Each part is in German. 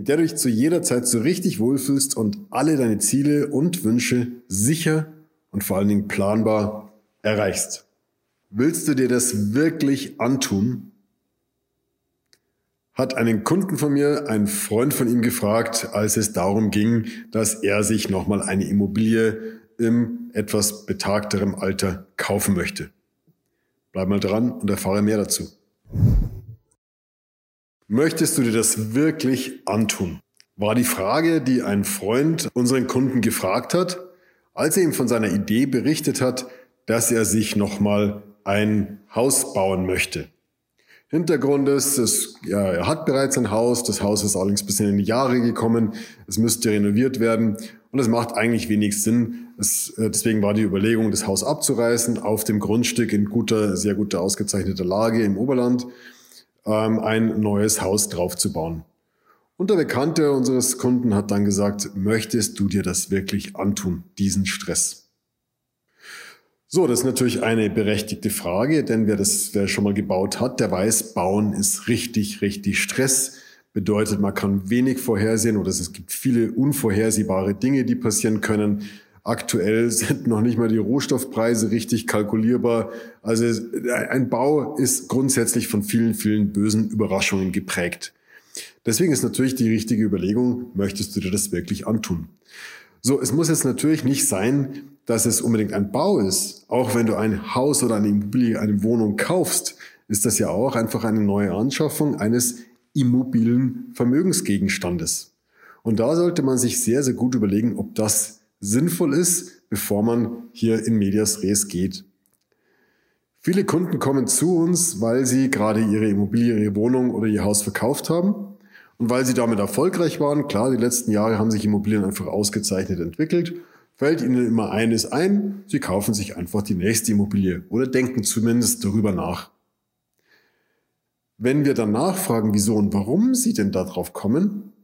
mit der du dich zu jeder Zeit so richtig wohlfühlst und alle deine Ziele und Wünsche sicher und vor allen Dingen planbar erreichst. Willst du dir das wirklich antun? Hat einen Kunden von mir, ein Freund von ihm gefragt, als es darum ging, dass er sich nochmal eine Immobilie im etwas betagterem Alter kaufen möchte. Bleib mal dran und erfahre mehr dazu. Möchtest du dir das wirklich antun? War die Frage, die ein Freund unseren Kunden gefragt hat, als er ihm von seiner Idee berichtet hat, dass er sich nochmal ein Haus bauen möchte. Hintergrund ist, es, ja, er hat bereits ein Haus, das Haus ist allerdings bisschen in die Jahre gekommen, es müsste renoviert werden und es macht eigentlich wenig Sinn. Es, äh, deswegen war die Überlegung, das Haus abzureißen, auf dem Grundstück in guter, sehr guter, ausgezeichneter Lage im Oberland ähm, ein neues Haus draufzubauen. Und der Bekannte unseres Kunden hat dann gesagt, möchtest du dir das wirklich antun, diesen Stress? So, das ist natürlich eine berechtigte Frage, denn wer das wer schon mal gebaut hat, der weiß, bauen ist richtig, richtig Stress. Bedeutet, man kann wenig vorhersehen oder es gibt viele unvorhersehbare Dinge, die passieren können. Aktuell sind noch nicht mal die Rohstoffpreise richtig kalkulierbar. Also ein Bau ist grundsätzlich von vielen, vielen bösen Überraschungen geprägt. Deswegen ist natürlich die richtige Überlegung, möchtest du dir das wirklich antun? So, es muss jetzt natürlich nicht sein, dass es unbedingt ein Bau ist. Auch wenn du ein Haus oder eine Immobilie, eine Wohnung kaufst, ist das ja auch einfach eine neue Anschaffung eines immobilen Vermögensgegenstandes. Und da sollte man sich sehr, sehr gut überlegen, ob das sinnvoll ist, bevor man hier in Medias Res geht. Viele Kunden kommen zu uns, weil sie gerade ihre Immobilie, ihre Wohnung oder ihr Haus verkauft haben und weil sie damit erfolgreich waren. Klar, die letzten Jahre haben sich Immobilien einfach ausgezeichnet entwickelt. Fällt ihnen immer eines ein, sie kaufen sich einfach die nächste Immobilie oder denken zumindest darüber nach. Wenn wir dann nachfragen, wieso und warum sie denn darauf kommen,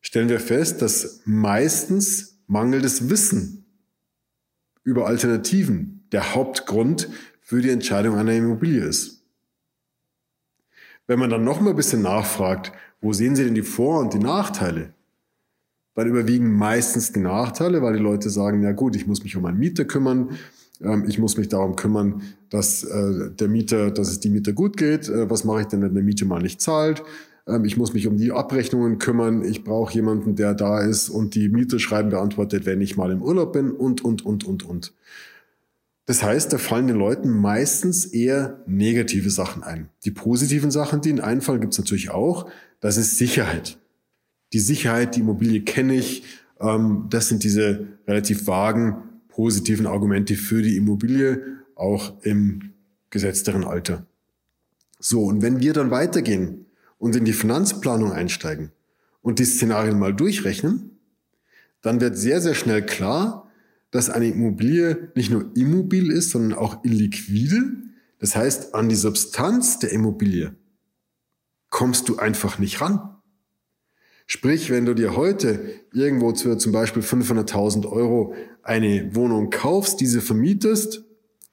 stellen wir fest, dass meistens mangelndes Wissen über Alternativen der Hauptgrund für die Entscheidung einer Immobilie ist. Wenn man dann noch mal ein bisschen nachfragt, wo sehen Sie denn die Vor- und die Nachteile? Dann überwiegen meistens die Nachteile, weil die Leute sagen, ja gut, ich muss mich um einen Mieter kümmern, ähm, ich muss mich darum kümmern, dass äh, der Mieter, dass es die Mieter gut geht. Äh, was mache ich denn, wenn der Mieter mal nicht zahlt? Ähm, ich muss mich um die Abrechnungen kümmern, ich brauche jemanden, der da ist und die Miete schreiben beantwortet, wenn ich mal im Urlaub bin und, und, und, und, und. Das heißt, da fallen den Leuten meistens eher negative Sachen ein. Die positiven Sachen, die ihnen einfallen, gibt es natürlich auch. Das ist Sicherheit. Die Sicherheit, die Immobilie kenne ich. Ähm, das sind diese relativ vagen, positiven Argumente für die Immobilie, auch im gesetzteren Alter. So, und wenn wir dann weitergehen und in die Finanzplanung einsteigen und die Szenarien mal durchrechnen, dann wird sehr, sehr schnell klar, dass eine Immobilie nicht nur immobil ist, sondern auch illiquide. Das heißt, an die Substanz der Immobilie kommst du einfach nicht ran. Sprich, wenn du dir heute irgendwo für zum Beispiel 500.000 Euro eine Wohnung kaufst, diese vermietest,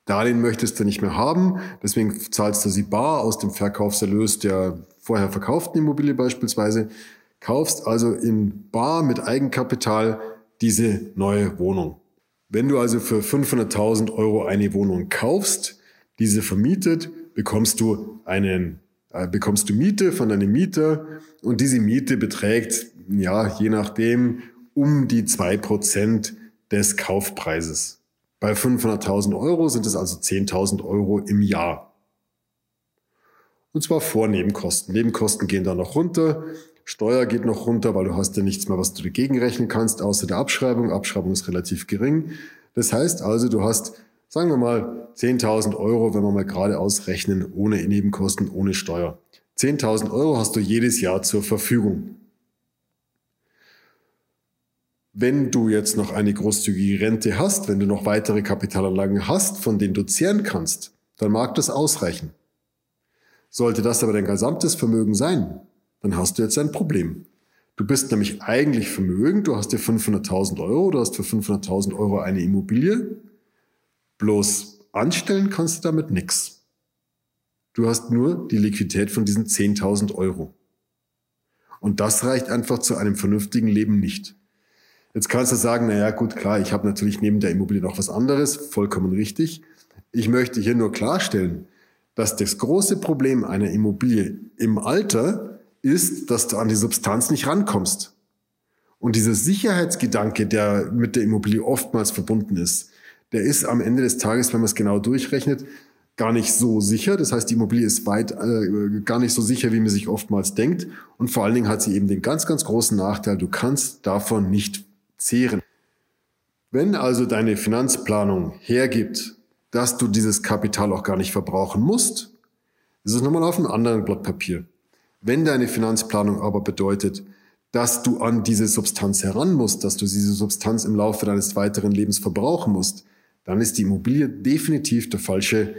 Darlehen möchtest du nicht mehr haben, deswegen zahlst du sie bar aus dem Verkaufserlös der vorher verkauften Immobilie beispielsweise, kaufst also in Bar mit Eigenkapital diese neue Wohnung. Wenn du also für 500.000 Euro eine Wohnung kaufst, diese vermietet, bekommst du einen, äh, bekommst du Miete von deinem Mieter und diese Miete beträgt, ja, je nachdem, um die zwei Prozent des Kaufpreises. Bei 500.000 Euro sind es also 10.000 Euro im Jahr. Und zwar vor Nebenkosten. Nebenkosten gehen da noch runter. Steuer geht noch runter, weil du hast ja nichts mehr, was du dagegen rechnen kannst, außer der Abschreibung. Abschreibung ist relativ gering. Das heißt also, du hast, sagen wir mal, 10.000 Euro, wenn wir mal gerade ausrechnen, ohne Nebenkosten, ohne Steuer. 10.000 Euro hast du jedes Jahr zur Verfügung. Wenn du jetzt noch eine großzügige Rente hast, wenn du noch weitere Kapitalanlagen hast, von denen du zehren kannst, dann mag das ausreichen. Sollte das aber dein gesamtes Vermögen sein, dann hast du jetzt ein Problem. Du bist nämlich eigentlich vermögend, du hast dir 500.000 Euro, du hast für 500.000 Euro eine Immobilie, bloß anstellen kannst du damit nichts. Du hast nur die Liquidität von diesen 10.000 Euro. Und das reicht einfach zu einem vernünftigen Leben nicht. Jetzt kannst du sagen, naja, gut, klar, ich habe natürlich neben der Immobilie noch was anderes, vollkommen richtig. Ich möchte hier nur klarstellen, dass das große Problem einer Immobilie im Alter ist, dass du an die Substanz nicht rankommst. Und dieser Sicherheitsgedanke, der mit der Immobilie oftmals verbunden ist, der ist am Ende des Tages, wenn man es genau durchrechnet, gar nicht so sicher. Das heißt, die Immobilie ist weit äh, gar nicht so sicher, wie man sich oftmals denkt. Und vor allen Dingen hat sie eben den ganz, ganz großen Nachteil, du kannst davon nicht zehren. Wenn also deine Finanzplanung hergibt, dass du dieses Kapital auch gar nicht verbrauchen musst, ist es nochmal auf einem anderen Blatt Papier. Wenn deine Finanzplanung aber bedeutet, dass du an diese Substanz heran musst, dass du diese Substanz im Laufe deines weiteren Lebens verbrauchen musst, dann ist die Immobilie definitiv der falsche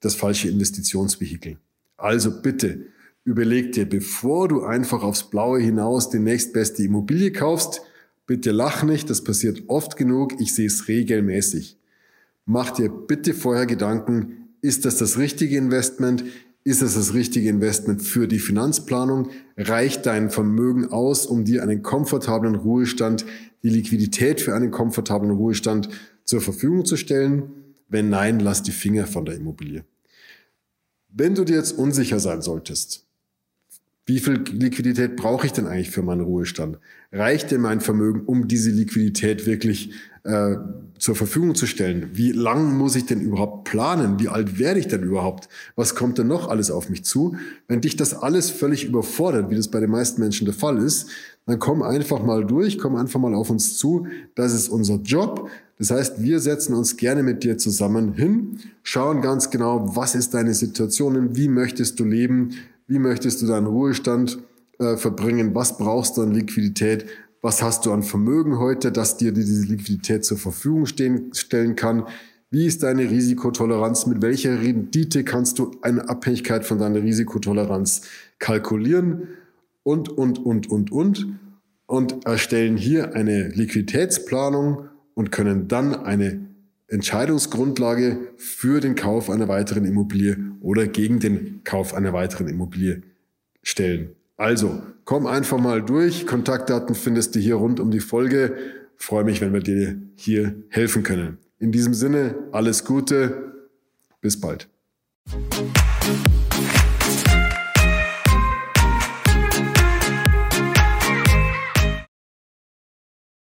das falsche Investitionsvehikel. Also bitte überleg dir, bevor du einfach aufs Blaue hinaus die nächstbeste Immobilie kaufst, bitte lach nicht, das passiert oft genug, ich sehe es regelmäßig. Mach dir bitte vorher Gedanken, ist das das richtige Investment? Ist es das richtige Investment für die Finanzplanung? Reicht dein Vermögen aus, um dir einen komfortablen Ruhestand, die Liquidität für einen komfortablen Ruhestand zur Verfügung zu stellen? Wenn nein, lass die Finger von der Immobilie. Wenn du dir jetzt unsicher sein solltest, wie viel Liquidität brauche ich denn eigentlich für meinen Ruhestand? Reicht denn mein Vermögen, um diese Liquidität wirklich äh, zur Verfügung zu stellen? Wie lang muss ich denn überhaupt planen? Wie alt werde ich denn überhaupt? Was kommt denn noch alles auf mich zu? Wenn dich das alles völlig überfordert, wie das bei den meisten Menschen der Fall ist, dann komm einfach mal durch, komm einfach mal auf uns zu. Das ist unser Job. Das heißt, wir setzen uns gerne mit dir zusammen hin, schauen ganz genau, was ist deine Situation, wie möchtest du leben, wie möchtest du deinen Ruhestand äh, verbringen, was brauchst du an Liquidität, was hast du an Vermögen heute, dass dir diese Liquidität zur Verfügung stehen, stellen kann, wie ist deine Risikotoleranz, mit welcher Rendite kannst du eine Abhängigkeit von deiner Risikotoleranz kalkulieren? Und, und, und, und, und. Und erstellen hier eine Liquiditätsplanung und können dann eine Entscheidungsgrundlage für den Kauf einer weiteren Immobilie oder gegen den Kauf einer weiteren Immobilie stellen. Also, komm einfach mal durch. Kontaktdaten findest du hier rund um die Folge. freue mich, wenn wir dir hier helfen können. In diesem Sinne, alles Gute. Bis bald.